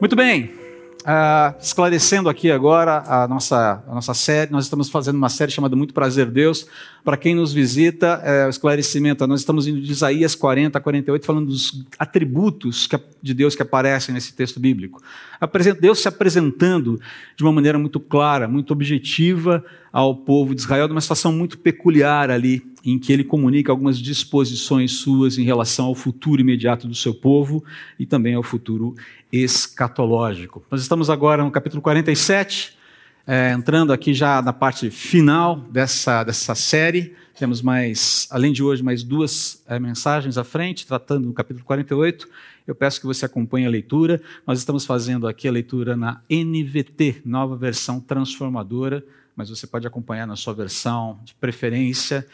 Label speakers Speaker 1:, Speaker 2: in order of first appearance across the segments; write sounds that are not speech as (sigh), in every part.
Speaker 1: Muito bem. Uh, esclarecendo aqui agora a nossa, a nossa série, nós estamos fazendo uma série chamada Muito Prazer Deus. Para quem nos visita, é, o esclarecimento, nós estamos indo de Isaías 40 a 48, falando dos atributos que, de Deus que aparecem nesse texto bíblico. Deus se apresentando de uma maneira muito clara, muito objetiva ao povo de Israel, numa situação muito peculiar ali, em que ele comunica algumas disposições suas em relação ao futuro imediato do seu povo e também ao futuro escatológico. Nós estamos agora no capítulo 47, é, entrando aqui já na parte final dessa, dessa série. Temos mais, além de hoje, mais duas é, mensagens à frente, tratando do capítulo 48. Eu peço que você acompanhe a leitura. Nós estamos fazendo aqui a leitura na NVT, nova versão transformadora, mas você pode acompanhar na sua versão de preferência,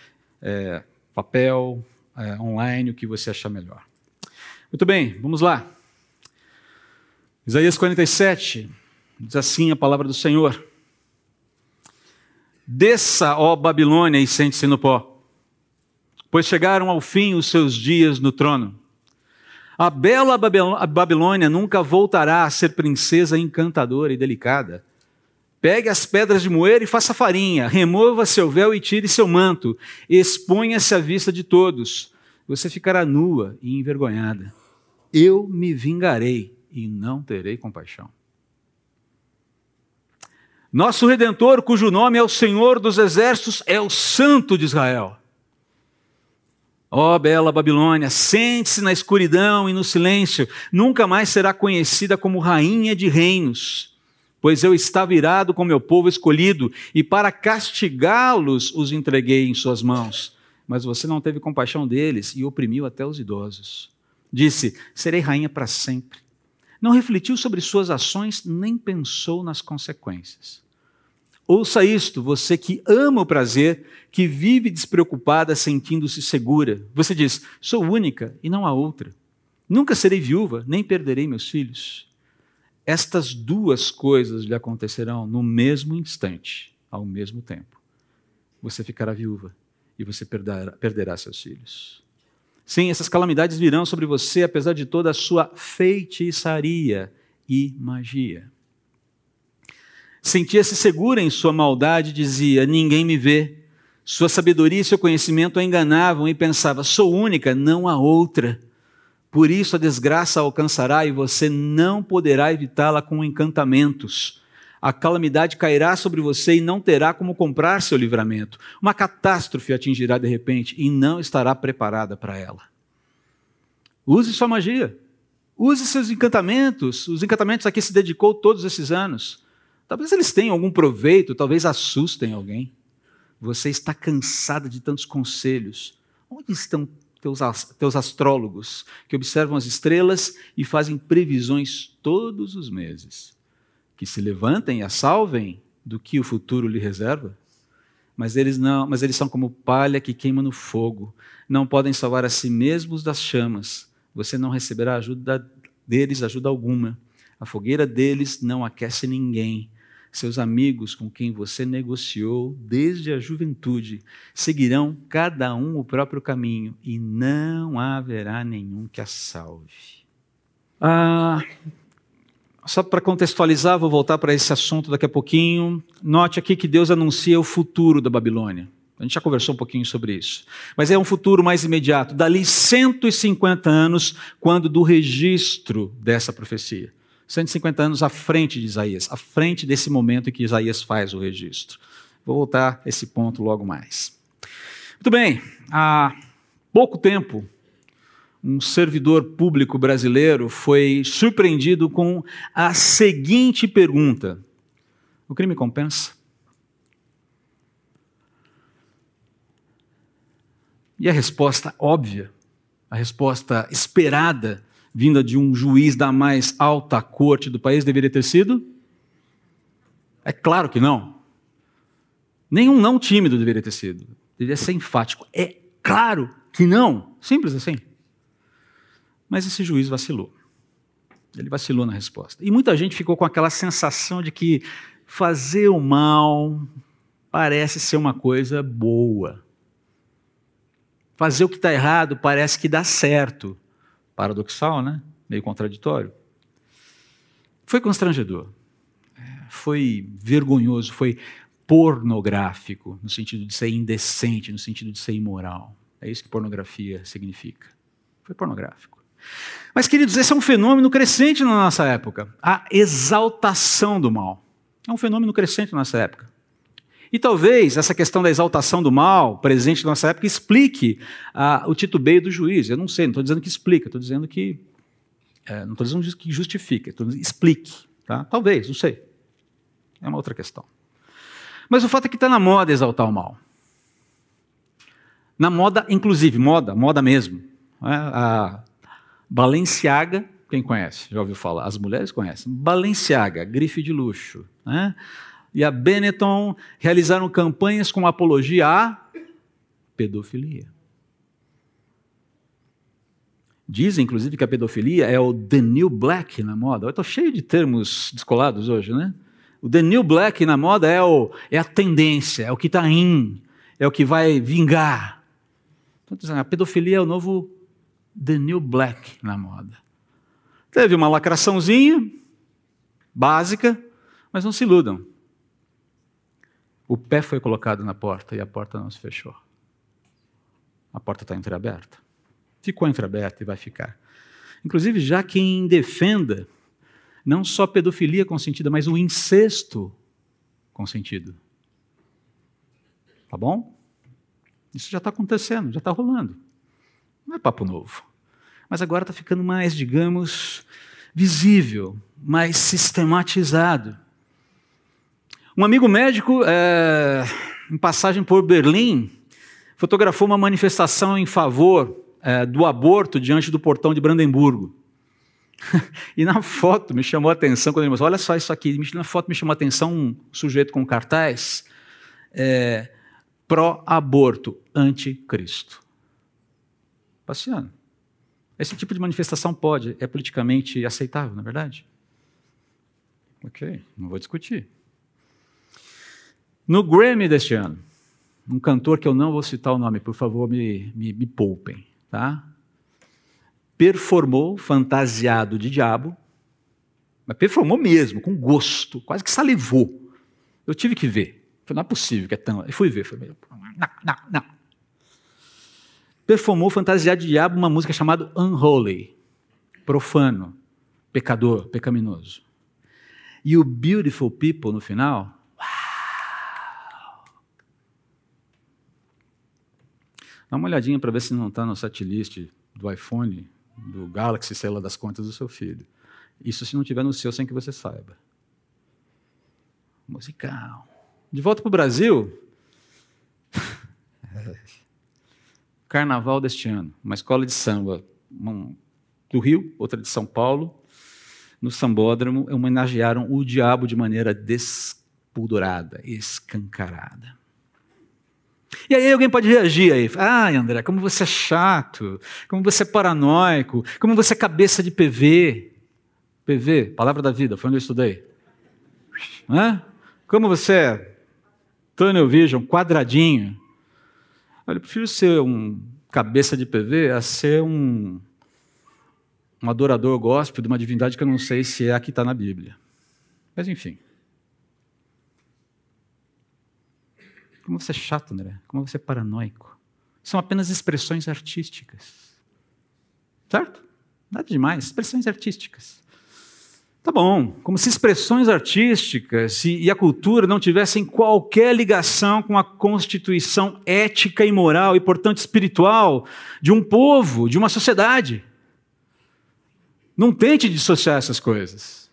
Speaker 1: é, papel, é, online, o que você achar melhor. Muito bem, vamos lá. Isaías 47, diz assim a palavra do Senhor: Desça, ó Babilônia, e sente-se no pó, pois chegaram ao fim os seus dias no trono. A bela Babilônia nunca voltará a ser princesa encantadora e delicada. Pegue as pedras de moer e faça farinha, remova seu véu e tire seu manto, exponha-se à vista de todos. Você ficará nua e envergonhada. Eu me vingarei e não terei compaixão. Nosso redentor, cujo nome é o Senhor dos Exércitos, é o Santo de Israel. Ó oh, bela Babilônia, sente-se na escuridão e no silêncio, nunca mais será conhecida como rainha de reinos, pois eu estava irado com meu povo escolhido, e para castigá-los os entreguei em suas mãos. Mas você não teve compaixão deles e oprimiu até os idosos. Disse: Serei rainha para sempre não refletiu sobre suas ações, nem pensou nas consequências. Ouça isto, você que ama o prazer, que vive despreocupada, sentindo-se segura. Você diz: sou única e não há outra. Nunca serei viúva, nem perderei meus filhos. Estas duas coisas lhe acontecerão no mesmo instante, ao mesmo tempo. Você ficará viúva e você perderá, perderá seus filhos. Sim, essas calamidades virão sobre você, apesar de toda a sua feitiçaria e magia. Sentia-se segura em sua maldade, dizia: Ninguém me vê. Sua sabedoria e seu conhecimento a enganavam e pensava: Sou única, não há outra. Por isso a desgraça alcançará e você não poderá evitá-la com encantamentos a calamidade cairá sobre você e não terá como comprar seu livramento. Uma catástrofe atingirá de repente e não estará preparada para ela. Use sua magia. Use seus encantamentos. Os encantamentos a que se dedicou todos esses anos. Talvez eles tenham algum proveito, talvez assustem alguém. Você está cansada de tantos conselhos. Onde estão teus, teus astrólogos que observam as estrelas e fazem previsões todos os meses? que se levantem e a salvem do que o futuro lhe reserva? Mas eles não, mas eles são como palha que queima no fogo. Não podem salvar a si mesmos das chamas. Você não receberá ajuda deles ajuda alguma. A fogueira deles não aquece ninguém. Seus amigos com quem você negociou desde a juventude seguirão cada um o próprio caminho e não haverá nenhum que a salve. Ah, só para contextualizar, vou voltar para esse assunto daqui a pouquinho. Note aqui que Deus anuncia o futuro da Babilônia. A gente já conversou um pouquinho sobre isso. Mas é um futuro mais imediato, dali 150 anos, quando do registro dessa profecia. 150 anos à frente de Isaías, à frente desse momento em que Isaías faz o registro. Vou voltar a esse ponto logo mais. Muito bem, há pouco tempo, um servidor público brasileiro foi surpreendido com a seguinte pergunta: O crime compensa? E a resposta óbvia, a resposta esperada, vinda de um juiz da mais alta corte do país, deveria ter sido? É claro que não. Nenhum não tímido deveria ter sido. Deveria ser enfático. É claro que não. Simples assim. Mas esse juiz vacilou. Ele vacilou na resposta. E muita gente ficou com aquela sensação de que fazer o mal parece ser uma coisa boa. Fazer o que está errado parece que dá certo. Paradoxal, né? Meio contraditório. Foi constrangedor, foi vergonhoso, foi pornográfico, no sentido de ser indecente, no sentido de ser imoral. É isso que pornografia significa. Foi pornográfico. Mas, queridos, esse é um fenômeno crescente na nossa época a exaltação do mal. É um fenômeno crescente na nossa época. E talvez essa questão da exaltação do mal, presente na nossa época, explique ah, o titubeio do juiz. Eu não sei, não estou dizendo que explica, estou dizendo que. É, não estou dizendo que justifica, estou dizendo explique. Tá? Talvez, não sei. É uma outra questão. Mas o fato é que está na moda exaltar o mal. Na moda, inclusive, moda, moda mesmo. É? A Balenciaga, quem conhece? Já ouviu falar? As mulheres conhecem. Balenciaga, grife de luxo. Né? E a Benetton realizaram campanhas com apologia à pedofilia. Dizem, inclusive, que a pedofilia é o The New Black na moda. Eu estou cheio de termos descolados hoje, né? O The New Black na moda é, o, é a tendência, é o que está in, é o que vai vingar. Então, a pedofilia é o novo The New Black na moda. Teve uma lacraçãozinha, básica, mas não se iludam. O pé foi colocado na porta e a porta não se fechou. A porta está entreaberta. Ficou entreaberta e vai ficar. Inclusive, já quem defenda não só pedofilia consentida, mas o incesto consentido. Tá bom? Isso já está acontecendo, já está rolando. Não é papo novo. Mas agora está ficando mais, digamos, visível, mais sistematizado. Um amigo médico, é, em passagem por Berlim, fotografou uma manifestação em favor é, do aborto diante do portão de Brandemburgo. (laughs) e na foto me chamou a atenção, quando ele mostrou, olha só isso aqui, na foto me chamou a atenção um sujeito com cartaz é, pró-aborto, anticristo. Passeando. Esse tipo de manifestação pode, é politicamente aceitável, não é verdade? Ok, não vou discutir. No Grammy deste ano, um cantor que eu não vou citar o nome, por favor, me, me, me poupem, tá? performou fantasiado de diabo, mas performou mesmo, com gosto, quase que salivou. Eu tive que ver. Falei, não é possível que é tão. Eu fui ver. Falei, não, não, não. Performou fantasiado de diabo uma música chamada Unholy, profano, pecador, pecaminoso. E o Beautiful People no final. Dá uma olhadinha para ver se não está no setlist do iPhone do Galaxy, sei lá, das contas do seu filho. Isso se não tiver no seu sem que você saiba. Musical. De volta para o Brasil. (laughs) Carnaval deste ano. Uma escola de samba uma do Rio, outra de São Paulo. No sambódromo, homenagearam o diabo de maneira despudorada, escancarada. E aí alguém pode reagir aí. Ah, André, como você é chato, como você é paranoico, como você é cabeça de PV. PV, palavra da vida, foi onde eu estudei. Hã? Como você é tunnel vision, quadradinho. Eu prefiro ser um cabeça de PV a ser um, um adorador gospel de uma divindade que eu não sei se é a que está na Bíblia. Mas enfim. Como você é chato, André. Como você é paranoico. São apenas expressões artísticas. Certo? Nada demais. Expressões artísticas. Tá bom, como se expressões artísticas e, a cultura não tivessem qualquer ligação com a constituição ética e moral e, portanto, espiritual de um povo, de uma sociedade. Não tente dissociar essas coisas.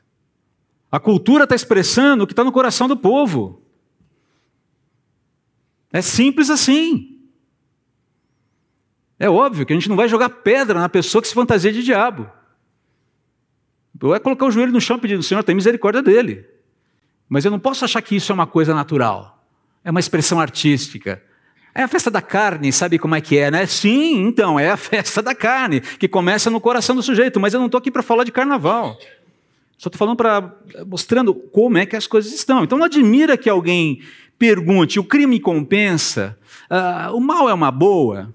Speaker 1: A cultura está expressando o que está no coração do povo. É simples assim. É óbvio que a gente não vai jogar pedra na pessoa que se fantasia de diabo. Ou é colocar o joelho no chão pedindo, Senhor, tem misericórdia dele. Mas eu não posso achar que isso é uma coisa natural. É uma expressão artística. É a festa da carne, sabe como é que é, né? Sim, então, é a festa da carne, que começa no coração do sujeito, mas eu não estou aqui para falar de carnaval. Só estou falando para. mostrando como é que as coisas estão. Então não admira que alguém pergunte: o crime compensa? Uh, o mal é uma boa?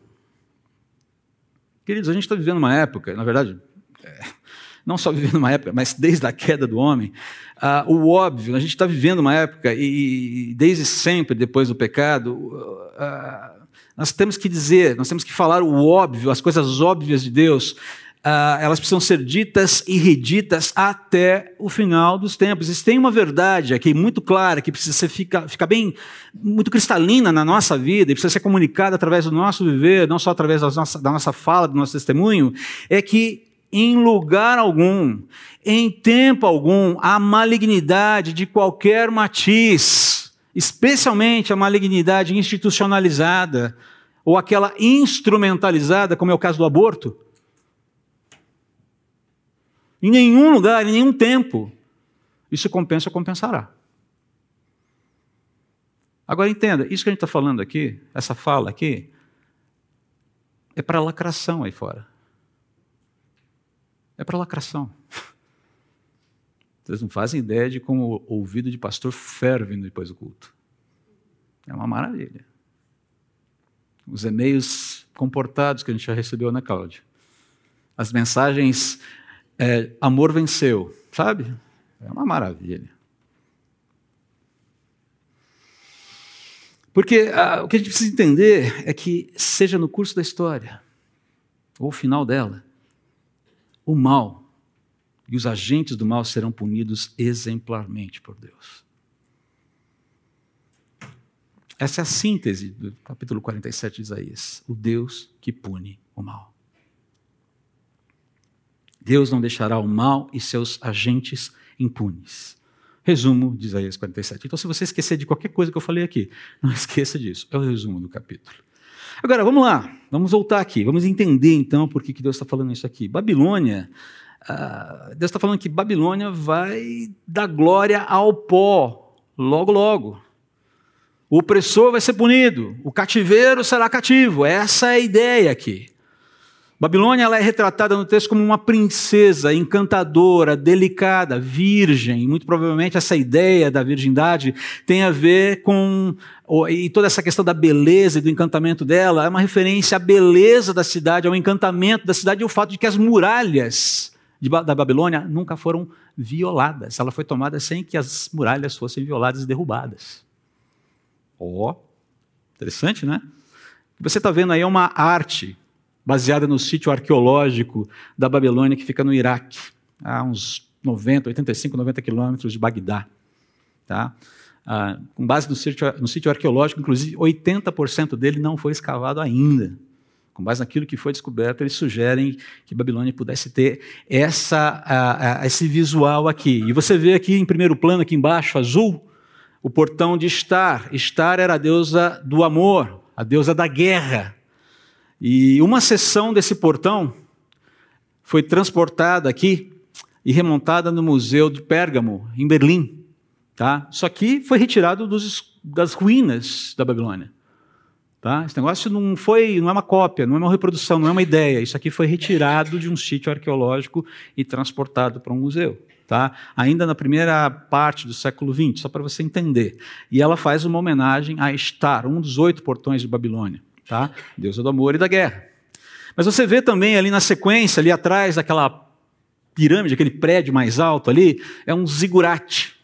Speaker 1: Queridos, a gente está vivendo uma época, na verdade, é, não só vivendo uma época, mas desde a queda do homem, uh, o óbvio, a gente está vivendo uma época, e, desde sempre, depois do pecado, uh, nós temos que dizer, nós temos que falar o óbvio, as coisas óbvias de Deus, uh, elas precisam ser ditas e reditas até o final dos tempos. E tem uma verdade aqui muito clara, que precisa ser, ficar, ficar bem, muito cristalina na nossa vida, e precisa ser comunicada através do nosso viver, não só através da nossa fala, do nosso testemunho, é que em lugar algum, em tempo algum, a malignidade de qualquer matiz, especialmente a malignidade institucionalizada, ou aquela instrumentalizada, como é o caso do aborto, em nenhum lugar, em nenhum tempo, isso compensa ou compensará. Agora entenda, isso que a gente está falando aqui, essa fala aqui, é para lacração aí fora. É para lacração. Vocês não fazem ideia de como o ouvido de pastor ferve depois do culto. É uma maravilha. Os e-mails comportados que a gente já recebeu na Cláudia. As mensagens é, amor venceu, sabe? É uma maravilha. Porque ah, o que a gente precisa entender é que, seja no curso da história, ou final dela, o mal e os agentes do mal serão punidos exemplarmente por Deus. Essa é a síntese do capítulo 47 de Isaías. O Deus que pune o mal. Deus não deixará o mal e seus agentes impunes. Resumo de Isaías 47. Então, se você esquecer de qualquer coisa que eu falei aqui, não (laughs) esqueça disso. É o resumo do capítulo. Agora, vamos lá. Vamos voltar aqui. Vamos entender, então, por que Deus está falando isso aqui. Babilônia, uh, Deus está falando que Babilônia vai dar glória ao pó, logo, logo. O opressor vai ser punido, o cativeiro será cativo. Essa é a ideia aqui. Babilônia ela é retratada no texto como uma princesa encantadora, delicada, virgem. Muito provavelmente essa ideia da virgindade tem a ver com. E toda essa questão da beleza e do encantamento dela é uma referência à beleza da cidade, ao encantamento da cidade e ao fato de que as muralhas da Babilônia nunca foram violadas. Ela foi tomada sem que as muralhas fossem violadas e derrubadas. Ó, oh, interessante, né? Você está vendo aí é uma arte baseada no sítio arqueológico da Babilônia, que fica no Iraque, a uns 90, 85, 90 quilômetros de Bagdá. Tá? Ah, com base no sítio, no sítio arqueológico, inclusive 80% dele não foi escavado ainda. Com base naquilo que foi descoberto, eles sugerem que Babilônia pudesse ter essa, ah, ah, esse visual aqui. E você vê aqui em primeiro plano, aqui embaixo, azul, o portão de Estar. Estar era a deusa do amor, a deusa da guerra. E uma seção desse portão foi transportada aqui e remontada no Museu de Pérgamo, em Berlim. Tá? Isso aqui foi retirado dos, das ruínas da Babilônia. Tá? Esse negócio não foi, não é uma cópia, não é uma reprodução, não é uma ideia. Isso aqui foi retirado de um sítio arqueológico e transportado para um museu. Tá? Ainda na primeira parte do século XX, só para você entender. E ela faz uma homenagem a Estar, um dos oito portões de Babilônia tá? Deusa do amor e da guerra. Mas você vê também ali na sequência, ali atrás daquela pirâmide, aquele prédio mais alto ali, é um zigurate.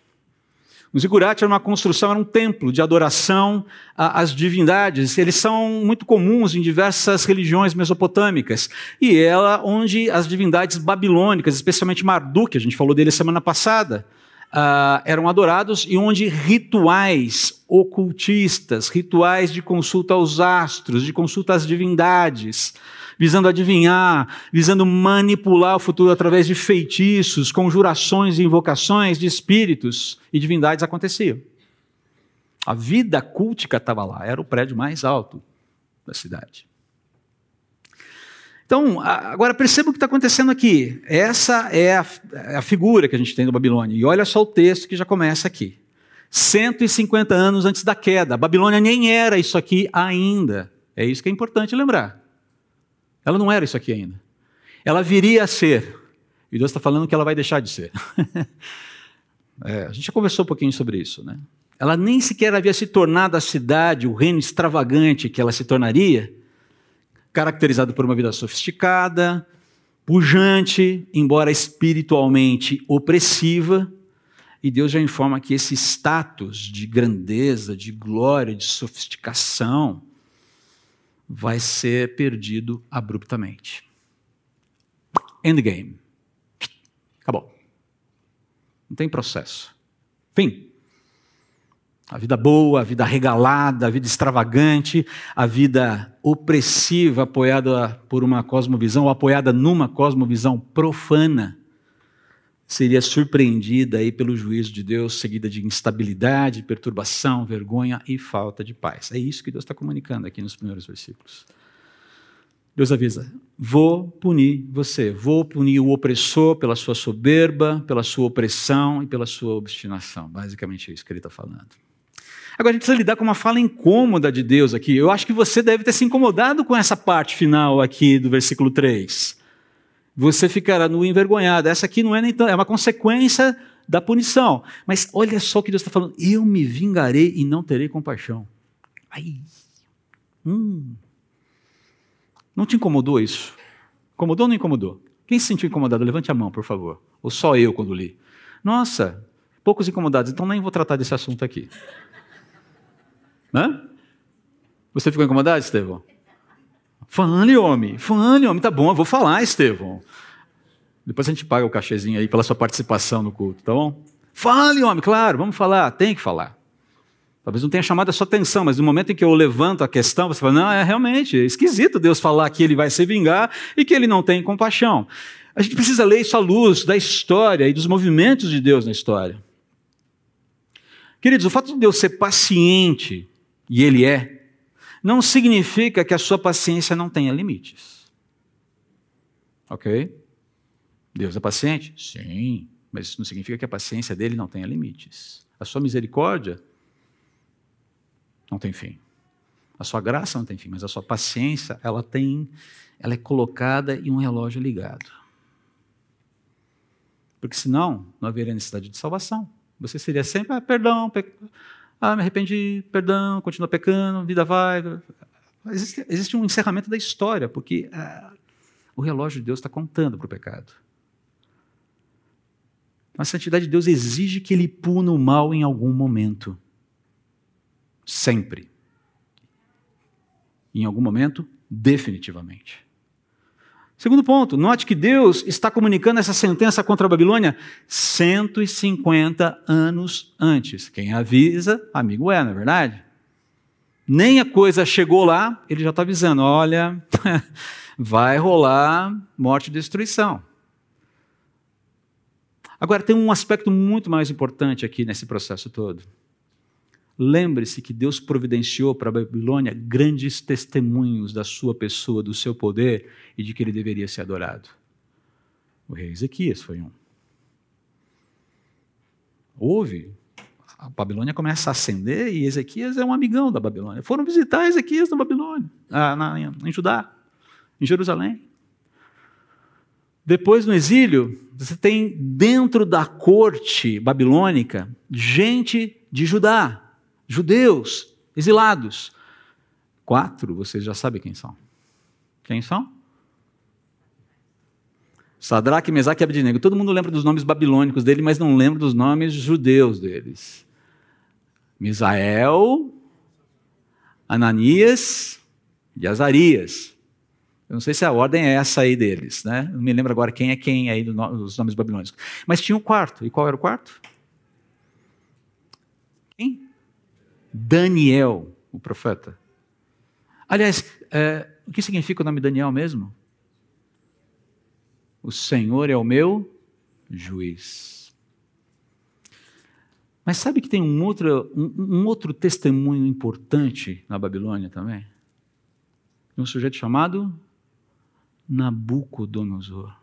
Speaker 1: Um zigurate era uma construção, era um templo de adoração às divindades. Eles são muito comuns em diversas religiões mesopotâmicas. E ela onde as divindades babilônicas, especialmente Marduk, a gente falou dele semana passada, uh, eram adorados e onde rituais ocultistas, rituais de consulta aos astros, de consulta às divindades, visando adivinhar, visando manipular o futuro através de feitiços, conjurações e invocações de espíritos e divindades aconteciam. A vida cultica estava lá, era o prédio mais alto da cidade. Então, agora perceba o que está acontecendo aqui. Essa é a, é a, figura que a gente tem do Babilônia. E olha só o texto que já começa aqui. 150 anos antes da queda. A Babilônia nem era isso aqui ainda. É isso que é importante lembrar. Ela não era isso aqui ainda. Ela viria a ser. E Deus está falando que ela vai deixar de ser. (laughs) é, a gente já conversou um pouquinho sobre isso. Né? Ela nem sequer havia se tornado a cidade, o reino extravagante que ela se tornaria caracterizado por uma vida sofisticada, pujante, embora espiritualmente opressiva, e Deus já informa que esse status de grandeza, de glória, de sofisticação, vai ser perdido abruptamente. Endgame. Acabou. Não tem processo. Fim. A vida boa, a vida regalada, a vida extravagante, a vida opressiva, apoiada por uma cosmovisão, ou apoiada numa cosmovisão profana, seria surpreendida aí pelo juízo de Deus, seguida de instabilidade, perturbação, vergonha e falta de paz. É isso que Deus está comunicando aqui nos primeiros versículos. Deus avisa: vou punir você, vou punir o opressor pela sua soberba, pela sua opressão e pela sua obstinação. Basicamente é isso que ele está falando. Agora a gente precisa lidar com uma fala incômoda de Deus aqui. Eu acho que você deve ter se incomodado com essa parte final aqui do versículo 3. Você ficará no envergonhado. Essa aqui não é nem tão, é uma consequência da punição. Mas olha só o que Deus está falando. Eu me vingarei e não terei compaixão. Ai. Hum. Não te incomodou isso? Incomodou ou não incomodou? Quem se sentiu incomodado? Levante a mão, por favor. Ou só eu quando li. Nossa, poucos incomodados, então nem vou tratar desse assunto aqui. Hã? Você ficou incomodado, Estevão? Fale, homem. Fale, homem. Tá bom, eu vou falar, Estevão. Depois a gente paga o cachezinho aí pela sua participação no culto, tá bom? Fale, homem, claro, vamos falar. Tem que falar. Talvez não tenha chamado a sua atenção, mas no momento em que eu levanto a questão, você fala: não, é realmente é esquisito Deus falar que ele vai se vingar e que ele não tem compaixão. A gente precisa ler isso à luz da história e dos movimentos de Deus na história. Queridos, o fato de Deus ser paciente e ele é, não significa que a sua paciência não tenha limites. Ok? Deus é paciente? Sim, mas isso não significa que a paciência dele não tenha limites. A sua misericórdia não tem fim. A sua graça não tem fim, mas a sua paciência, ela tem, ela é colocada em um relógio ligado. Porque senão não haveria necessidade de salvação. Você seria sempre, ah, perdão, ah, me arrependi, perdão, continua pecando, vida vai. Existe, existe um encerramento da história, porque ah, o relógio de Deus está contando para o pecado. A santidade de Deus exige que ele puna o mal em algum momento. Sempre. Em algum momento, definitivamente. Segundo ponto, note que Deus está comunicando essa sentença contra a Babilônia 150 anos antes. Quem avisa, amigo é, não é verdade? Nem a coisa chegou lá, ele já está avisando: olha, (laughs) vai rolar morte e destruição. Agora, tem um aspecto muito mais importante aqui nesse processo todo. Lembre-se que Deus providenciou para a Babilônia grandes testemunhos da sua pessoa, do seu poder e de que ele deveria ser adorado. O rei Ezequias foi um. Houve. A Babilônia começa a ascender e Ezequias é um amigão da Babilônia. Foram visitar Ezequias na Babilônia, ah, na, em Judá, em Jerusalém. Depois, no exílio, você tem dentro da corte babilônica gente de Judá, judeus, exilados. Quatro, vocês já sabem quem são. Quem são? Sadraque, Mesaque e Abednego. Todo mundo lembra dos nomes babilônicos dele, mas não lembra dos nomes judeus deles. Misael, Ananias e Azarias. Eu não sei se a ordem é essa aí deles, né? Não me lembro agora quem é quem aí dos nomes babilônicos. Mas tinha um quarto. E qual era o quarto? Quem? Daniel, o profeta. Aliás, é, o que significa o nome Daniel mesmo? O Senhor é o meu juiz. Mas sabe que tem um outro, um, um outro testemunho importante na Babilônia também? um sujeito chamado Nabucodonosor.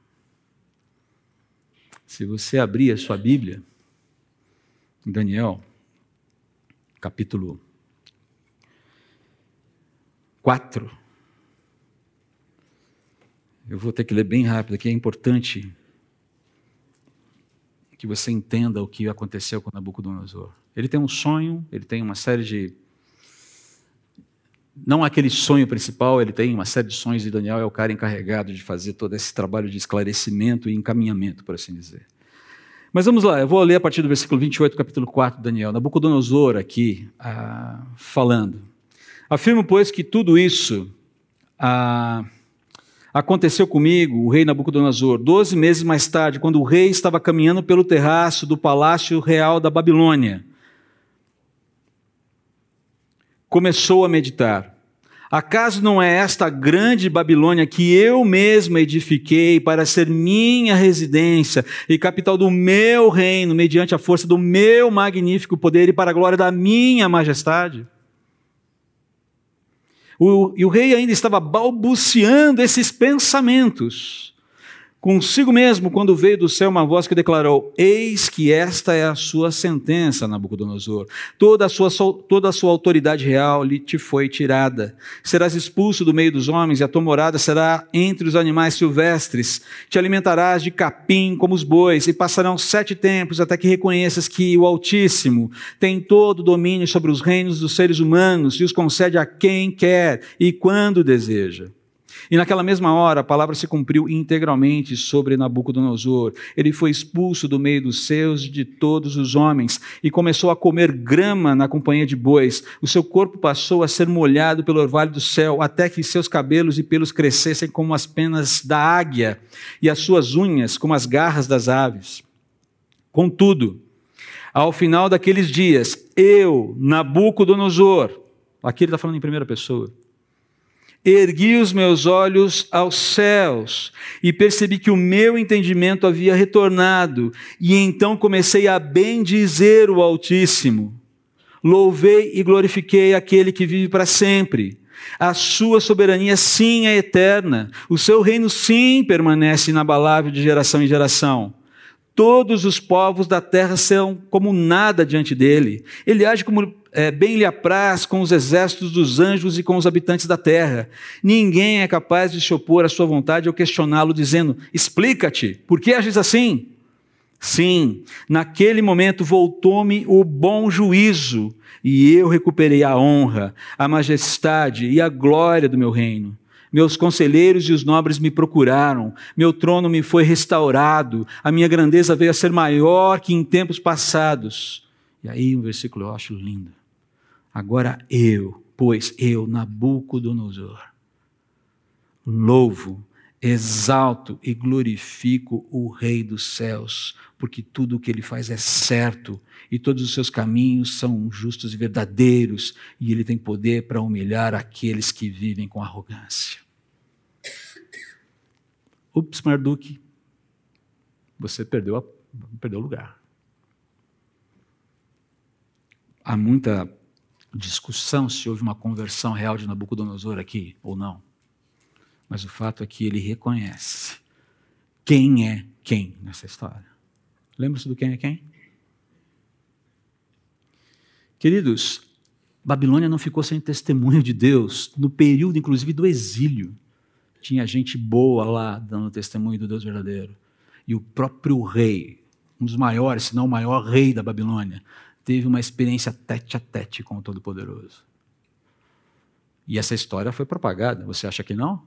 Speaker 1: Se você abrir a sua Bíblia, Daniel, capítulo 4. Eu vou ter que ler bem rápido aqui, é importante que você entenda o que aconteceu com Nabucodonosor. Ele tem um sonho, ele tem uma série de, não aquele sonho principal, ele tem uma série de sonhos e Daniel é o cara encarregado de fazer todo esse trabalho de esclarecimento e encaminhamento, por assim dizer. Mas vamos lá, eu vou ler a partir do versículo 28, capítulo 4 de Daniel. Nabucodonosor aqui ah, falando. Afirmo, pois, que tudo isso ah, aconteceu comigo, o rei Nabucodonosor, doze meses mais tarde, quando o rei estava caminhando pelo terraço do palácio real da Babilônia. Começou a meditar. Acaso não é esta grande Babilônia que eu mesmo edifiquei para ser minha residência e capital do meu reino, mediante a força do meu magnífico poder e para a glória da minha majestade? O, e o rei ainda estava balbuciando esses pensamentos consigo mesmo quando veio do céu uma voz que declarou: Eis que esta é a sua sentença, Nabucodonosor. Toda a sua, toda a sua autoridade real lhe te foi tirada. Serás expulso do meio dos homens, e a tua morada será entre os animais silvestres. Te alimentarás de capim como os bois, e passarão sete tempos até que reconheças que o Altíssimo tem todo o domínio sobre os reinos dos seres humanos e os concede a quem quer e quando deseja. E naquela mesma hora a palavra se cumpriu integralmente sobre Nabucodonosor. Ele foi expulso do meio dos seus de todos os homens e começou a comer grama na companhia de bois. O seu corpo passou a ser molhado pelo orvalho do céu, até que seus cabelos e pelos crescessem como as penas da águia e as suas unhas como as garras das aves. Contudo, ao final daqueles dias, eu, Nabucodonosor, aqui ele está falando em primeira pessoa, ergui os meus olhos aos céus e percebi que o meu entendimento havia retornado, e então comecei a bendizer o Altíssimo. Louvei e glorifiquei aquele que vive para sempre. A sua soberania, sim, é eterna. O seu reino, sim, permanece inabalável de geração em geração. Todos os povos da terra são como nada diante dele. Ele age como é, bem lhe apraz com os exércitos dos anjos e com os habitantes da terra. Ninguém é capaz de se opor à sua vontade ou questioná-lo, dizendo: Explica-te, por que ages assim? Sim, naquele momento voltou-me o bom juízo, e eu recuperei a honra, a majestade e a glória do meu reino. Meus conselheiros e os nobres me procuraram, meu trono me foi restaurado, a minha grandeza veio a ser maior que em tempos passados. E aí um versículo eu acho lindo. Agora eu, pois eu, Nabucodonosor, louvo, exalto e glorifico o Rei dos céus, porque tudo o que ele faz é certo e todos os seus caminhos são justos e verdadeiros, e ele tem poder para humilhar aqueles que vivem com arrogância. Ups, Marduk, você perdeu, a, perdeu o lugar. Há muita discussão se houve uma conversão real de Nabucodonosor aqui ou não. Mas o fato é que ele reconhece quem é quem nessa história. Lembra-se do quem é quem? Queridos, Babilônia não ficou sem testemunho de Deus no período, inclusive, do exílio. Tinha gente boa lá dando testemunho do Deus verdadeiro. E o próprio rei, um dos maiores, se não o maior rei da Babilônia, teve uma experiência tete a tete com o Todo-Poderoso. E essa história foi propagada, você acha que não?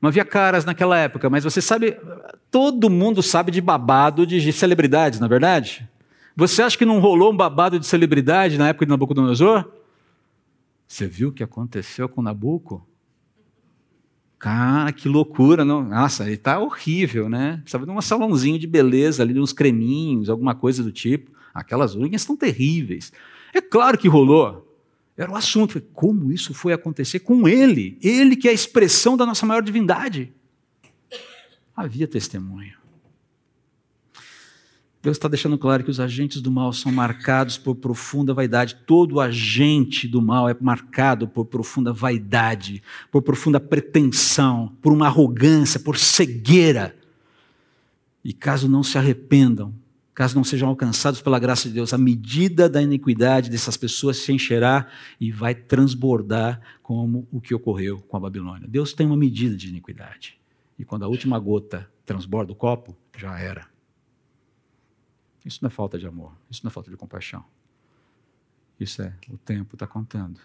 Speaker 1: Não havia caras naquela época, mas você sabe, todo mundo sabe de babado de celebridades, na é verdade? Você acha que não rolou um babado de celebridade na época de Nabucodonosor? Você viu o que aconteceu com Nabuco? Cara, que loucura, não? Nossa, ele está horrível, né? Precisava de um salãozinho de beleza ali, uns creminhos, alguma coisa do tipo. Aquelas unhas estão terríveis. É claro que rolou. Era o assunto. Como isso foi acontecer com ele? Ele que é a expressão da nossa maior divindade. Havia testemunho. Deus está deixando claro que os agentes do mal são marcados por profunda vaidade. Todo agente do mal é marcado por profunda vaidade, por profunda pretensão, por uma arrogância, por cegueira. E caso não se arrependam, caso não sejam alcançados pela graça de Deus, a medida da iniquidade dessas pessoas se encherá e vai transbordar como o que ocorreu com a Babilônia. Deus tem uma medida de iniquidade. E quando a última gota transborda o copo, já era. Isso não é falta de amor, isso não é falta de compaixão. Isso é, o tempo está contando.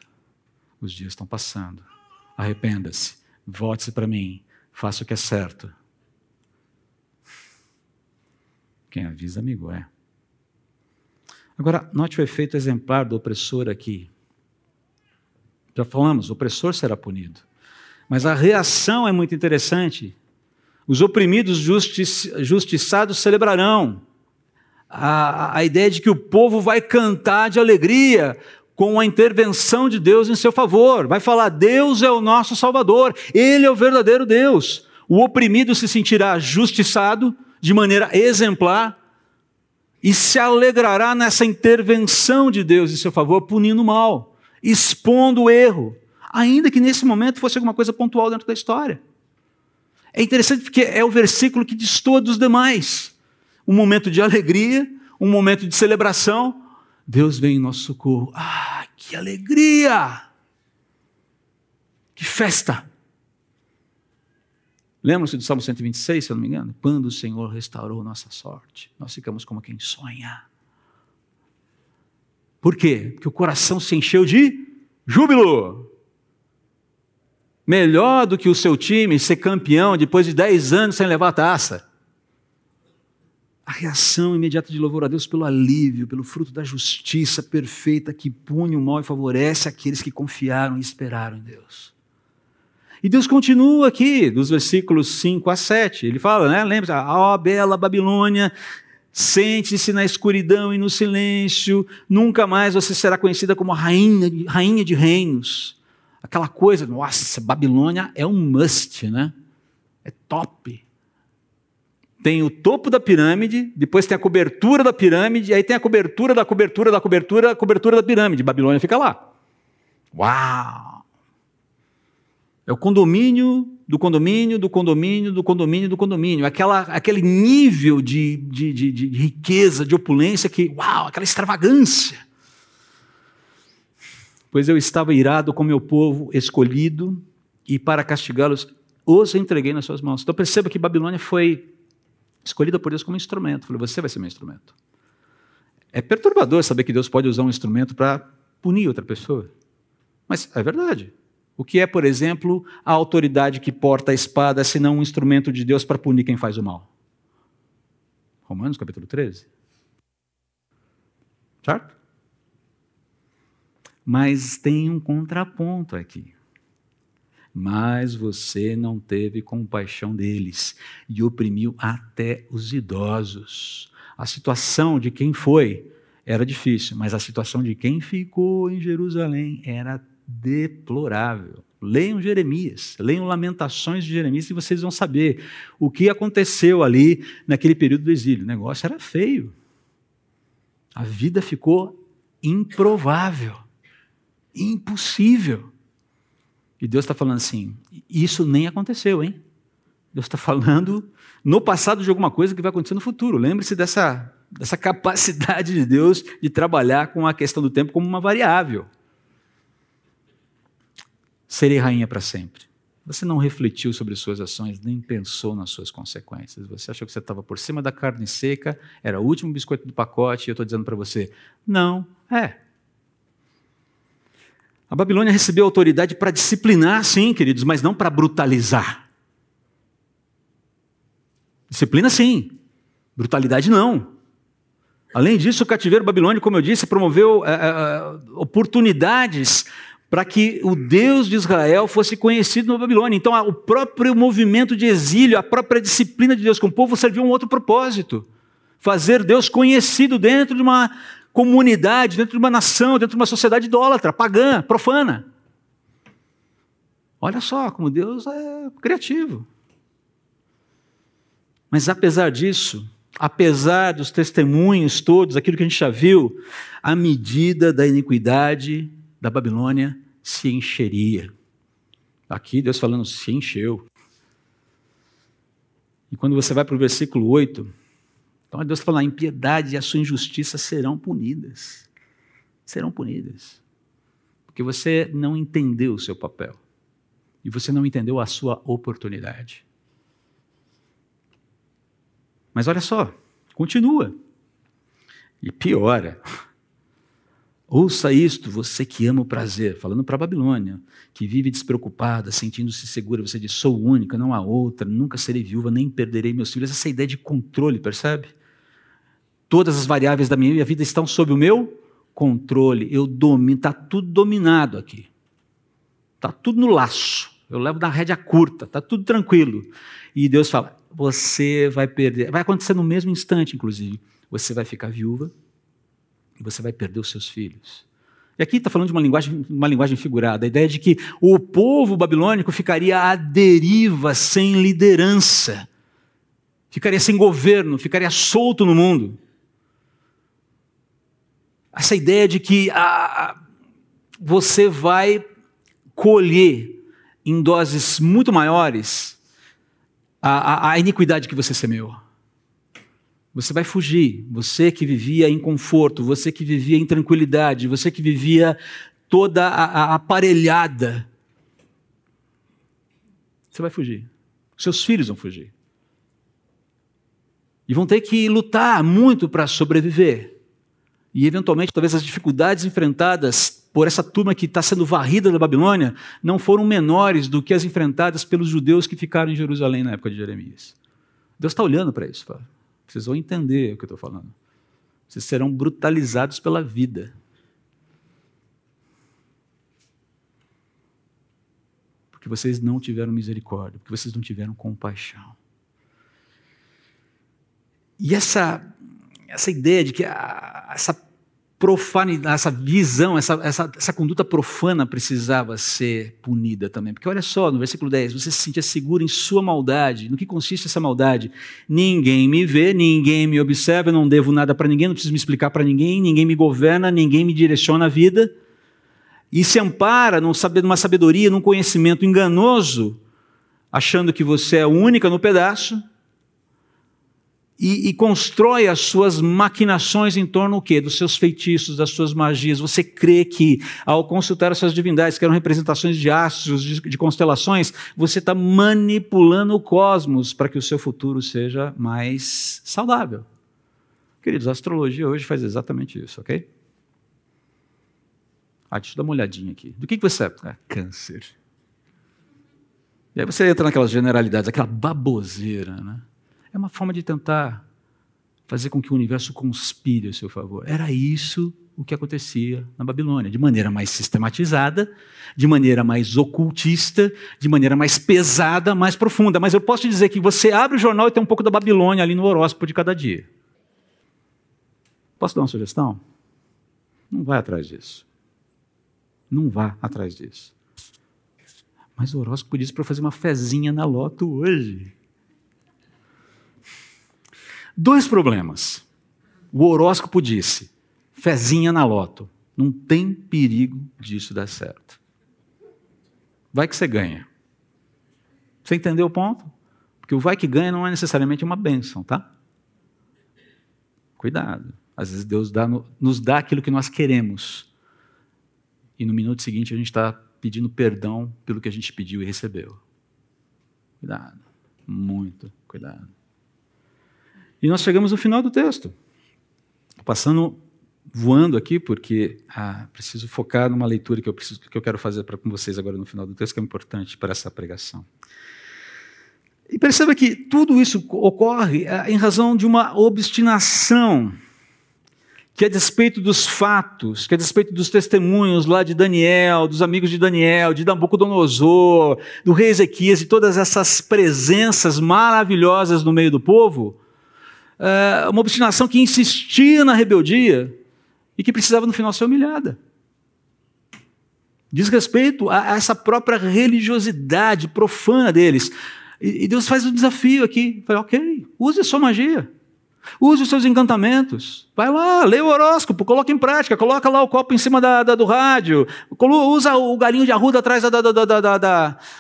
Speaker 1: Os dias estão passando. Arrependa-se. Volte-se para mim. Faça o que é certo. Quem avisa, amigo, é. Agora, note o efeito exemplar do opressor aqui. Já falamos, o opressor será punido. Mas a reação é muito interessante. Os oprimidos justi justiçados celebrarão. A, a ideia de que o povo vai cantar de alegria com a intervenção de Deus em seu favor. Vai falar: Deus é o nosso Salvador, Ele é o verdadeiro Deus. O oprimido se sentirá justiçado de maneira exemplar e se alegrará nessa intervenção de Deus em seu favor, punindo o mal, expondo o erro, ainda que nesse momento fosse alguma coisa pontual dentro da história. É interessante porque é o versículo que diz todos os demais. Um momento de alegria, um momento de celebração. Deus vem em nosso socorro. Ah, que alegria! Que festa! Lembram-se do Salmo 126, se eu não me engano? Quando o Senhor restaurou nossa sorte, nós ficamos como quem sonha. Por quê? Porque o coração se encheu de júbilo. Melhor do que o seu time ser campeão depois de 10 anos sem levar a taça. A reação imediata de louvor a Deus pelo alívio, pelo fruto da justiça perfeita que pune o mal e favorece aqueles que confiaram e esperaram em Deus. E Deus continua aqui, dos versículos 5 a 7. Ele fala, né? Lembra, ó oh, bela Babilônia, sente-se na escuridão e no silêncio, nunca mais você será conhecida como rainha, rainha de reinos. Aquela coisa, nossa, Babilônia é um must, né? É top. Tem o topo da pirâmide, depois tem a cobertura da pirâmide, aí tem a cobertura da cobertura da cobertura, da cobertura da pirâmide. Babilônia fica lá. Uau! É o condomínio do condomínio, do condomínio, do condomínio, do condomínio. Aquela, aquele nível de, de, de, de riqueza, de opulência que, uau, aquela extravagância. Pois eu estava irado com meu povo escolhido e para castigá-los os entreguei nas suas mãos. Então perceba que Babilônia foi escolhida por Deus como instrumento. Falei, você vai ser meu instrumento. É perturbador saber que Deus pode usar um instrumento para punir outra pessoa. Mas é verdade. O que é, por exemplo, a autoridade que porta a espada, se não um instrumento de Deus para punir quem faz o mal? Romanos capítulo 13. Certo? Mas tem um contraponto aqui. Mas você não teve compaixão deles e oprimiu até os idosos. A situação de quem foi era difícil, mas a situação de quem ficou em Jerusalém era deplorável. Leiam Jeremias, leiam Lamentações de Jeremias e vocês vão saber o que aconteceu ali naquele período do exílio. O negócio era feio. A vida ficou improvável, impossível. E Deus está falando assim: isso nem aconteceu, hein? Deus está falando no passado de alguma coisa que vai acontecer no futuro. Lembre-se dessa, dessa capacidade de Deus de trabalhar com a questão do tempo como uma variável serei rainha para sempre. Você não refletiu sobre suas ações, nem pensou nas suas consequências. Você achou que você estava por cima da carne seca, era o último biscoito do pacote, e eu estou dizendo para você: não, é. A Babilônia recebeu autoridade para disciplinar, sim, queridos, mas não para brutalizar. Disciplina, sim, brutalidade, não. Além disso, o cativeiro babilônico, como eu disse, promoveu é, é, oportunidades para que o Deus de Israel fosse conhecido na Babilônia. Então, o próprio movimento de exílio, a própria disciplina de Deus com o povo serviu a um outro propósito: fazer Deus conhecido dentro de uma comunidade, dentro de uma nação, dentro de uma sociedade idólatra, pagã, profana. Olha só como Deus é criativo. Mas apesar disso, apesar dos testemunhos todos, aquilo que a gente já viu, a medida da iniquidade da Babilônia se encheria. Aqui Deus falando, se encheu. E quando você vai para o versículo 8, então Deus fala, a impiedade e a sua injustiça serão punidas. Serão punidas. Porque você não entendeu o seu papel. E você não entendeu a sua oportunidade. Mas olha só, continua. E piora. Ouça isto, você que ama o prazer, falando para a Babilônia, que vive despreocupada, sentindo-se segura, você diz: sou única, não há outra, nunca serei viúva, nem perderei meus filhos. Essa ideia de controle, percebe? Todas as variáveis da minha vida estão sob o meu controle, eu domino, está tudo dominado aqui. Está tudo no laço. Eu levo na rédea curta, está tudo tranquilo. E Deus fala: você vai perder, vai acontecer no mesmo instante, inclusive. Você vai ficar viúva, e você vai perder os seus filhos. E aqui está falando de uma linguagem, uma linguagem figurada, a ideia de que o povo babilônico ficaria à deriva, sem liderança, ficaria sem governo, ficaria solto no mundo. Essa ideia de que a, você vai colher em doses muito maiores a, a, a iniquidade que você semeou. Você vai fugir. Você que vivia em conforto, você que vivia em tranquilidade, você que vivia toda a, a aparelhada. Você vai fugir. Seus filhos vão fugir. E vão ter que lutar muito para sobreviver. E, eventualmente, talvez as dificuldades enfrentadas por essa turma que está sendo varrida da Babilônia não foram menores do que as enfrentadas pelos judeus que ficaram em Jerusalém na época de Jeremias. Deus está olhando para isso. Fala. Vocês vão entender o que eu estou falando. Vocês serão brutalizados pela vida. Porque vocês não tiveram misericórdia, porque vocês não tiveram compaixão. E essa, essa ideia de que a, essa profanidade, essa visão, essa, essa, essa conduta profana precisava ser punida também. Porque olha só, no versículo 10, você se sentia seguro em sua maldade. No que consiste essa maldade? Ninguém me vê, ninguém me observa, eu não devo nada para ninguém, não preciso me explicar para ninguém, ninguém me governa, ninguém me direciona a vida. E se ampara numa sabedoria, num conhecimento enganoso, achando que você é única no pedaço, e, e, constrói as suas maquinações em torno do quê? Dos seus feitiços, das suas magias. Você crê que, ao consultar as suas divindades, que eram representações de astros, de, de constelações, você está manipulando o cosmos para que o seu futuro seja mais saudável. Queridos, a astrologia hoje faz exatamente isso, ok? Ah, deixa eu dar uma olhadinha aqui. Do que, que você é? Ah, câncer. E aí você entra naquelas generalidades, aquela baboseira, né? É uma forma de tentar fazer com que o universo conspire a seu favor. Era isso o que acontecia na Babilônia, de maneira mais sistematizada, de maneira mais ocultista, de maneira mais pesada, mais profunda. Mas eu posso te dizer que você abre o jornal e tem um pouco da Babilônia ali no horóscopo de cada dia. Posso dar uma sugestão? Não vai atrás disso. Não vá atrás disso. Mas o horóscopo diz para fazer uma fezinha na loto hoje. Dois problemas. O horóscopo disse: fezinha na loto. Não tem perigo disso dar certo. Vai que você ganha. Você entendeu o ponto? Porque o vai que ganha não é necessariamente uma bênção, tá? Cuidado. Às vezes Deus dá, nos dá aquilo que nós queremos. E no minuto seguinte a gente está pedindo perdão pelo que a gente pediu e recebeu. Cuidado. Muito cuidado. E nós chegamos no final do texto. Passando, voando aqui, porque ah, preciso focar numa leitura que eu, preciso, que eu quero fazer para com vocês agora no final do texto, que é importante para essa pregação. E perceba que tudo isso ocorre ah, em razão de uma obstinação que a despeito dos fatos, que a despeito dos testemunhos lá de Daniel, dos amigos de Daniel, de Nabucodonosor, do rei Ezequias e todas essas presenças maravilhosas no meio do povo, é, uma obstinação que insistia na rebeldia e que precisava no final ser humilhada. Diz respeito a, essa própria religiosidade profana deles. E, Deus faz um desafio aqui. Fala, ok, use a sua magia. Use os seus encantamentos. Vai lá, lê o horóscopo, coloca em prática, coloca lá o copo em cima da, da do rádio, usa o galinho de arruda atrás da, da,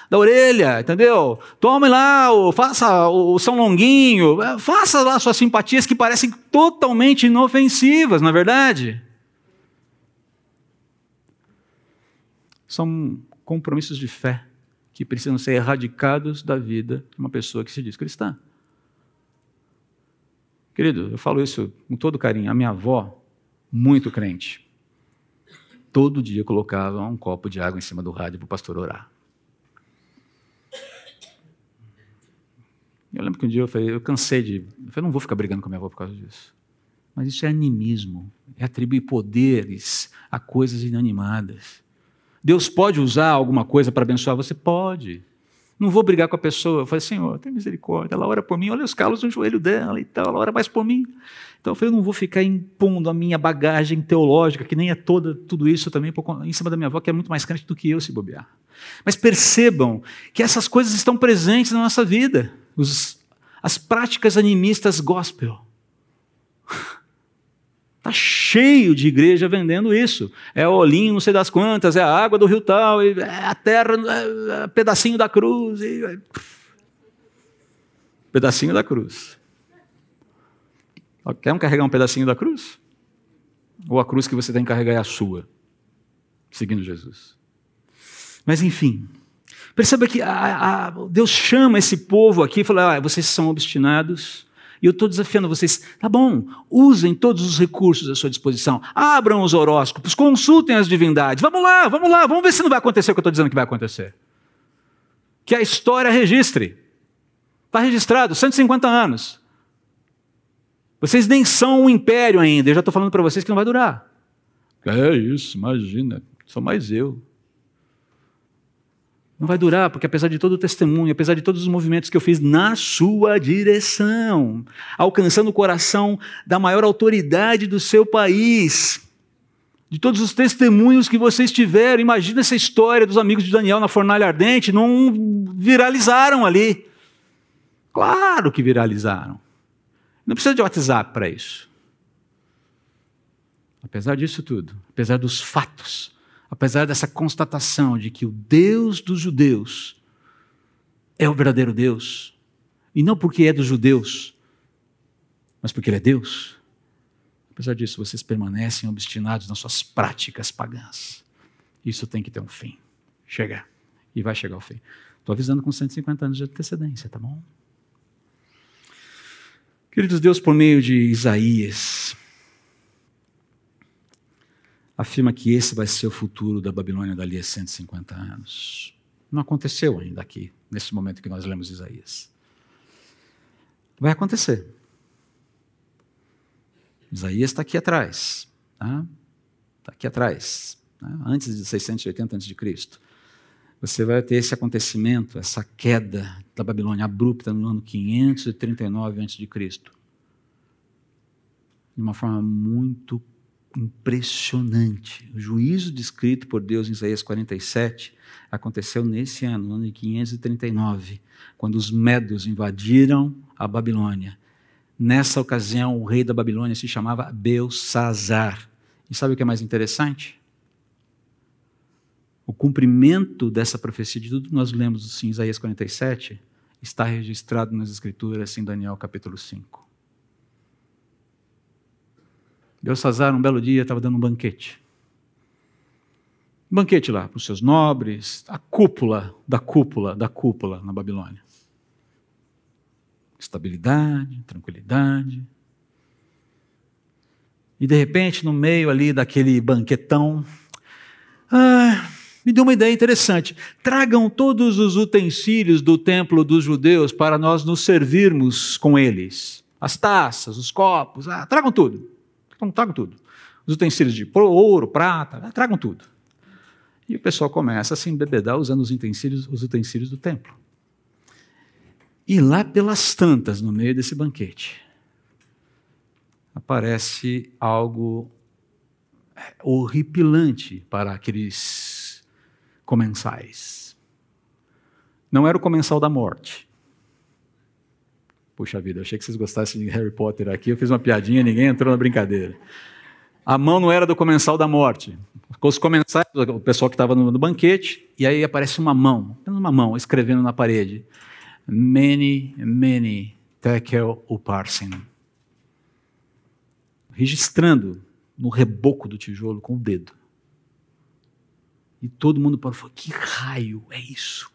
Speaker 1: da, orelha, entendeu? Tome lá, faça o São Longuinho, é, faça lá suas simpatias que parecem totalmente inofensivas, na é verdade. São compromissos de fé que precisam ser erradicados da vida de uma pessoa que se diz cristã. Querido, eu falo isso com todo carinho. A minha avó, muito crente. todo dia colocava um copo de água em cima do rádio para o pastor orar. Eu lembro que um dia eu falei, eu cansei de. Eu falei, não vou ficar brigando com a minha avó por causa disso. Mas isso é animismo, é atribuir poderes a coisas inanimadas. Deus pode usar alguma coisa para abençoar você? Pode. Não vou brigar com a pessoa. Eu falei, Senhor, tem misericórdia. Ela ora por mim, olha os calos no joelho dela e tal, ela ora mais por mim. Então eu falei, eu não vou ficar impondo a minha bagagem teológica, que nem é toda tudo isso também, em cima da minha avó, que é muito mais crente do que eu, se bobear. Mas percebam que essas coisas estão presentes na nossa vida. Os, as práticas animistas gospel. (laughs) Está cheio de igreja vendendo isso. É o olhinho, não sei das quantas, é a água do rio tal, é a terra, é, é pedacinho da cruz. É, pedacinho da cruz. Quer carregar um pedacinho da cruz? Ou a cruz que você tem que carregar é a sua, seguindo Jesus? Mas enfim, perceba que a, a, Deus chama esse povo aqui e fala: ah, vocês são obstinados, e eu estou desafiando vocês, tá bom, usem todos os recursos à sua disposição, abram os horóscopos, consultem as divindades, vamos lá, vamos lá, vamos ver se não vai acontecer o que eu estou dizendo que vai acontecer. Que a história registre. Está registrado, 150 anos. Vocês nem são um império ainda, eu já estou falando para vocês que não vai durar. É isso, imagina, sou mais eu. Não vai durar, porque apesar de todo o testemunho, apesar de todos os movimentos que eu fiz na sua direção, alcançando o coração da maior autoridade do seu país, de todos os testemunhos que vocês tiveram, imagina essa história dos amigos de Daniel na fornalha ardente, não viralizaram ali. Claro que viralizaram. Não precisa de WhatsApp para isso. Apesar disso tudo, apesar dos fatos, apesar dessa constatação de que o Deus dos judeus é o verdadeiro Deus, e não porque é dos judeus, mas porque Ele é Deus, apesar disso, vocês permanecem obstinados nas suas práticas pagãs. Isso tem que ter um fim. Chegar. E vai chegar ao fim. Estou avisando com 150 anos de antecedência, tá bom? Queridos, Deus, por meio de Isaías, afirma que esse vai ser o futuro da Babilônia dali a 150 anos. Não aconteceu ainda aqui, nesse momento que nós lemos Isaías. Vai acontecer. Isaías está aqui atrás. Está tá aqui atrás. Tá? Antes de 680 a.C. Você vai ter esse acontecimento, essa queda da Babilônia abrupta no ano 539 a.C. De uma forma muito impressionante. O juízo descrito por Deus em Isaías 47 aconteceu nesse ano, no ano de 539, quando os medos invadiram a Babilônia. Nessa ocasião, o rei da Babilônia se chamava Belsazar. E sabe o que é mais interessante? O cumprimento dessa profecia de tudo que nós lemos em Isaías 47 está registrado nas Escrituras em Daniel capítulo 5. Belsazar, um belo dia, estava dando um banquete. Um banquete lá para os seus nobres, a cúpula da cúpula da cúpula na Babilônia. Estabilidade, tranquilidade. E de repente, no meio ali daquele banquetão, ah, me deu uma ideia interessante. Tragam todos os utensílios do templo dos judeus para nós nos servirmos com eles. As taças, os copos, ah, tragam tudo. Então tragam tudo. Os utensílios de ouro, prata, tragam tudo. E o pessoal começa a se embebedar usando os utensílios, os utensílios do templo. E lá pelas tantas, no meio desse banquete, aparece algo horripilante para aqueles comensais. Não era o comensal da morte. Puxa vida, achei que vocês gostassem de Harry Potter aqui. Eu fiz uma piadinha, ninguém entrou na brincadeira. A mão não era do comensal da morte. Os comensais, o pessoal que estava no, no, banquete, e aí aparece uma mão, uma mão, escrevendo na parede. Many, many tekel uparsin. Registrando no reboco do tijolo com o dedo. E todo mundo falou: que raio é isso?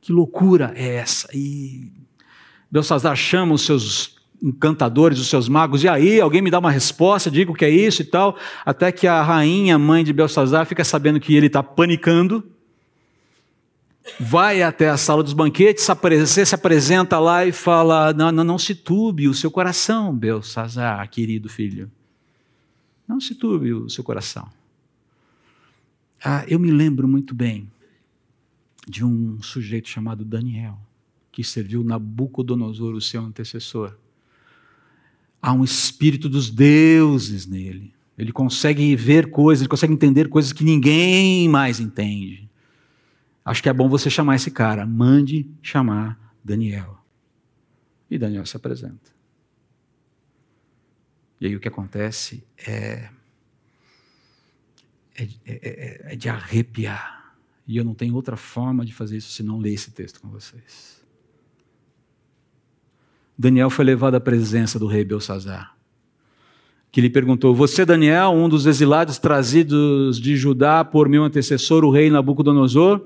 Speaker 1: Que loucura é essa? E Belsazar chama os seus encantadores, os seus magos, e aí alguém me dá uma resposta, diga o que é isso e tal, até que a rainha, mãe de Belsazar, fica sabendo que ele está panicando, vai até a sala dos banquetes, se, se apresenta lá e fala: não, não, não se turbe o seu coração, Belsazar, querido filho. Não se turbe o seu coração. Ah, eu me lembro muito bem de um sujeito chamado Daniel, que serviu Nabucodonosor, o seu antecessor. Há um espírito dos deuses nele. Ele consegue ver coisas, ele consegue entender coisas que ninguém mais entende. Acho que é bom você chamar esse cara. Mande chamar Daniel. E Daniel se apresenta. E aí o que acontece é, é, é, é de arrepiar. E eu não tenho outra forma de fazer isso senão ler esse texto com vocês. Daniel foi levado à presença do rei Belsazar, que lhe perguntou: Você, Daniel, um dos exilados trazidos de Judá por meu antecessor, o rei Nabucodonosor?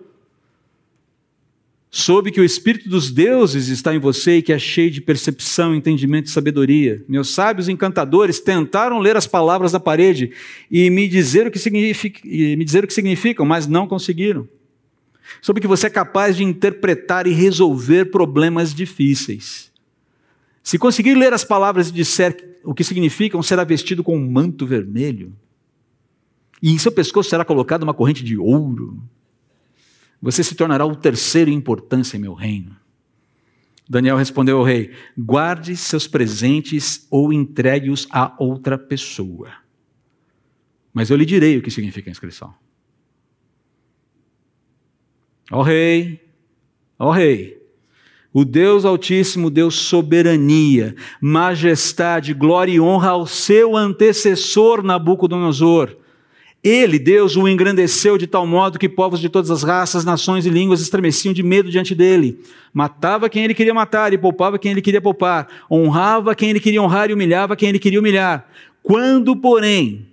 Speaker 1: Soube que o Espírito dos deuses está em você e que é cheio de percepção, entendimento e sabedoria. Meus sábios encantadores tentaram ler as palavras da parede e me dizer o que, significa, me dizer o que significam, mas não conseguiram. Soube que você é capaz de interpretar e resolver problemas difíceis. Se conseguir ler as palavras e disser o que significam, será vestido com um manto vermelho. E em seu pescoço será colocada uma corrente de ouro. Você se tornará o terceiro em importância em meu reino. Daniel respondeu ao rei: Guarde seus presentes ou entregue-os a outra pessoa. Mas eu lhe direi o que significa a inscrição. Ó rei, ó rei, o Deus Altíssimo deu soberania, majestade, glória e honra ao seu antecessor Nabucodonosor ele, Deus, o engrandeceu de tal modo que povos de todas as raças, nações e línguas estremeciam de medo diante dele. Matava quem ele queria matar e poupava quem ele queria poupar. Honrava quem ele queria honrar e humilhava quem ele queria humilhar. Quando, porém,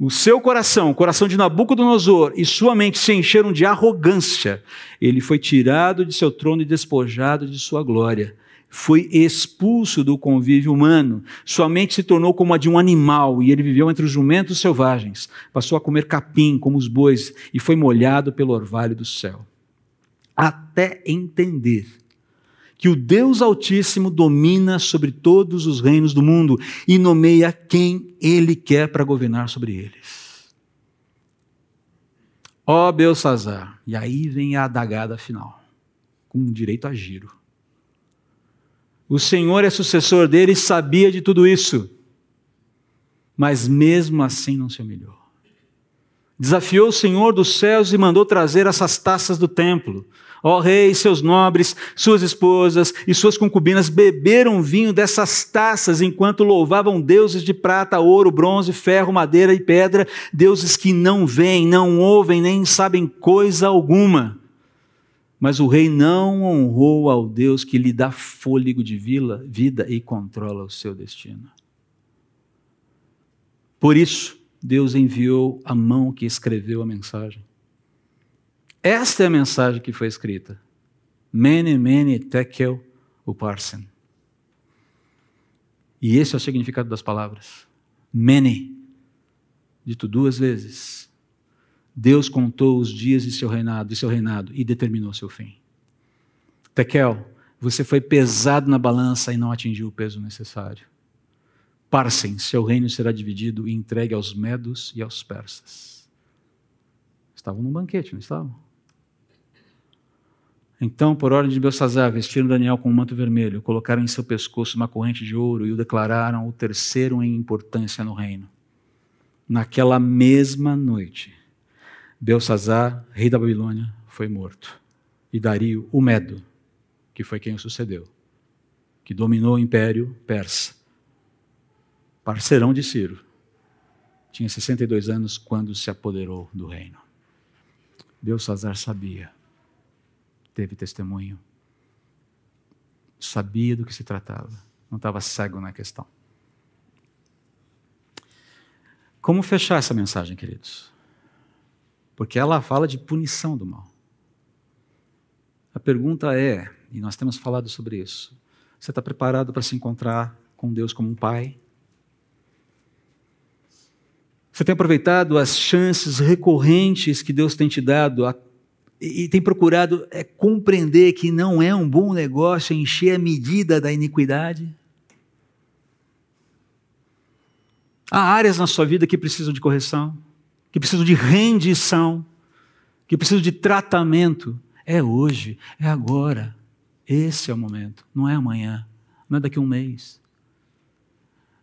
Speaker 1: o seu coração, o coração de Nabucodonosor e sua mente se encheram de arrogância, ele foi tirado de seu trono e despojado de sua glória. Foi expulso do convívio humano, sua mente se tornou como a de um animal e ele viveu entre os jumentos selvagens, passou a comer capim como os bois e foi molhado pelo orvalho do céu. Até entender que o Deus Altíssimo domina sobre todos os reinos do mundo e nomeia quem ele quer para governar sobre eles. Ó oh, Belsazar, e aí vem a adagada final, com direito a giro. O Senhor é sucessor dele e sabia de tudo isso. Mas mesmo assim não se humilhou. Desafiou o Senhor dos céus e mandou trazer essas taças do templo. Ó rei, seus nobres, suas esposas e suas concubinas beberam vinho dessas taças enquanto louvavam deuses de prata, ouro, bronze, ferro, madeira e pedra, deuses que não veem, não ouvem, nem sabem coisa alguma. Mas o rei não honrou ao Deus que lhe dá fôlego de vida e controla o seu destino. Por isso, Deus enviou a mão que escreveu a mensagem. Esta é a mensagem que foi escrita. Mene, mene, tekel, uparsen. E esse é o significado das palavras. Mene, dito duas vezes. Deus contou os dias de seu reinado, de seu reinado e determinou seu fim. Tekel, você foi pesado na balança e não atingiu o peso necessário. Parsem, seu reino será dividido e entregue aos medos e aos persas. Estavam num banquete, não estavam? Então, por ordem de Belsazar, vestiram Daniel com um manto vermelho, colocaram em seu pescoço uma corrente de ouro e o declararam o terceiro em importância no reino. Naquela mesma noite, Belsazar, rei da Babilônia, foi morto. E Dario, o Medo, que foi quem o sucedeu, que dominou o império persa, parceirão de Ciro, tinha 62 anos quando se apoderou do reino. Belsazar sabia, teve testemunho, sabia do que se tratava, não estava cego na questão. Como fechar essa mensagem, queridos? porque ela fala de punição do mal. A pergunta é, e nós temos falado sobre isso, você está preparado para se encontrar com Deus como um pai? Você tem aproveitado as chances recorrentes que Deus tem te dado a, e, tem procurado é, compreender que não é um bom negócio encher a medida da iniquidade? Há áreas na sua vida que precisam de correção, que precisam de rendição, que precisam de tratamento. É hoje, é agora. Esse é o momento, não é amanhã, não é daqui a um mês.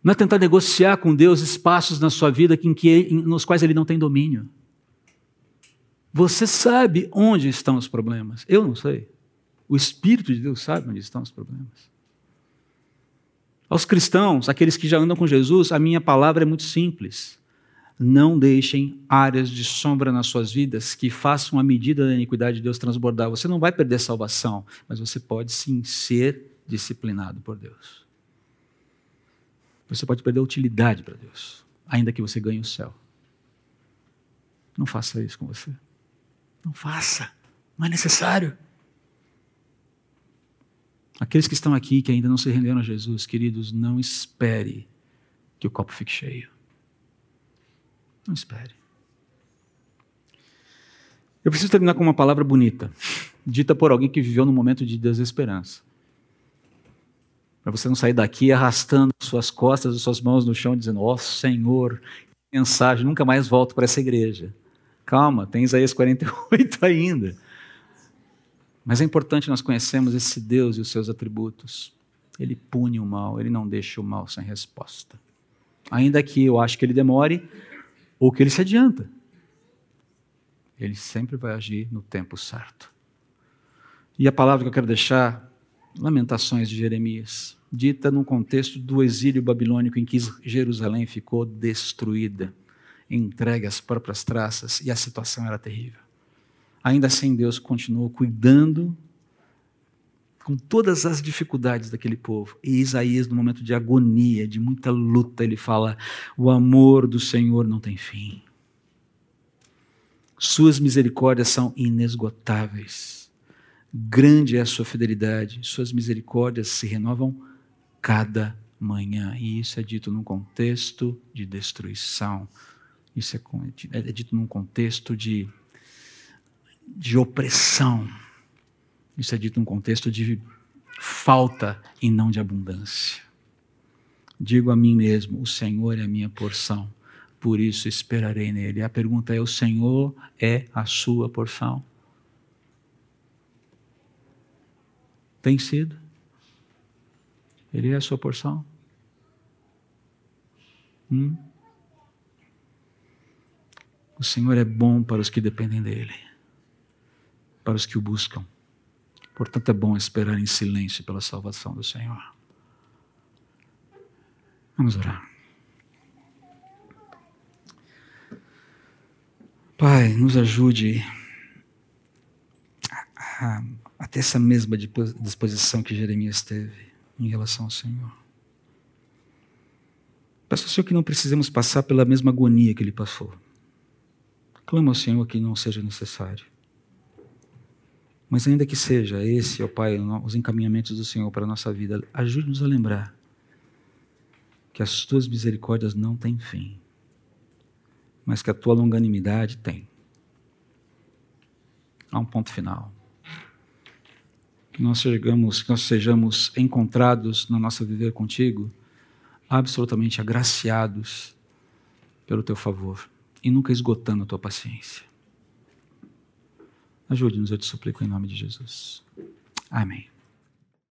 Speaker 1: Não é tentar negociar com Deus espaços na sua vida em que, nos quais Ele não tem domínio. Você sabe onde estão os problemas. Eu não sei. O Espírito de Deus sabe onde estão os problemas. Aos cristãos, aqueles que já andam com Jesus, a minha palavra é muito simples. Não deixem áreas de sombra nas suas vidas que façam a medida da iniquidade de Deus transbordar. Você não vai perder salvação, mas você pode sim ser disciplinado por Deus. Você pode perder utilidade para Deus, ainda que você ganhe o céu. Não faça isso com você. Não faça. Não é necessário. Aqueles que estão aqui que ainda não se renderam a Jesus, queridos, não espere que o copo fique cheio. Não espere. Eu preciso terminar com uma palavra bonita, dita por alguém que viveu num momento de desesperança. Para você não sair daqui arrastando suas costas e suas mãos no chão, dizendo: Ó oh, Senhor, que mensagem, nunca mais volto para essa igreja. Calma, tem Isaías 48 (laughs) ainda. Mas é importante nós conhecermos esse Deus e os seus atributos. Ele pune o mal, ele não deixa o mal sem resposta. Ainda que eu acho que ele demore ou que ele se adianta. Ele sempre vai agir no tempo certo. E a palavra que eu quero deixar, Lamentações de Jeremias, dita num contexto do exílio babilônico em que Jerusalém ficou destruída entregue às próprias traças e a situação era terrível. Ainda assim, Deus continuou cuidando com todas as dificuldades daquele povo. E Isaías, no momento de agonia, de muita luta, ele fala: O amor do Senhor não tem fim. Suas misericórdias são inesgotáveis. Grande é a sua fidelidade. Suas misericórdias se renovam cada manhã. E isso é dito num contexto de destruição isso é, é, é dito num contexto de, de opressão. Isso é dito num contexto de falta e não de abundância. Digo a mim mesmo: o Senhor é a minha porção, por isso esperarei nele. A pergunta é: o Senhor é a sua porção? Tem sido? Ele é a sua porção? Hum? O Senhor é bom para os que dependem dEle, para os que o buscam. Portanto, é bom esperar em silêncio pela salvação do Senhor. Vamos orar. Pai, nos ajude a, a, a ter essa mesma disposição que Jeremias teve em relação ao Senhor. Peço ao Senhor que não precisemos passar pela mesma agonia que ele passou. Clama ao Senhor que não seja necessário. Mas ainda que seja esse, ó Pai, os encaminhamentos do Senhor para a nossa vida, ajude-nos a lembrar que as tuas misericórdias não têm fim, mas que a tua longanimidade tem. Há um ponto final. Que nós chegamos, que nós sejamos encontrados na nossa viver contigo, absolutamente agraciados pelo teu favor e nunca esgotando a tua paciência. Ajude-nos, eu te suplico em nome de Jesus. Amém.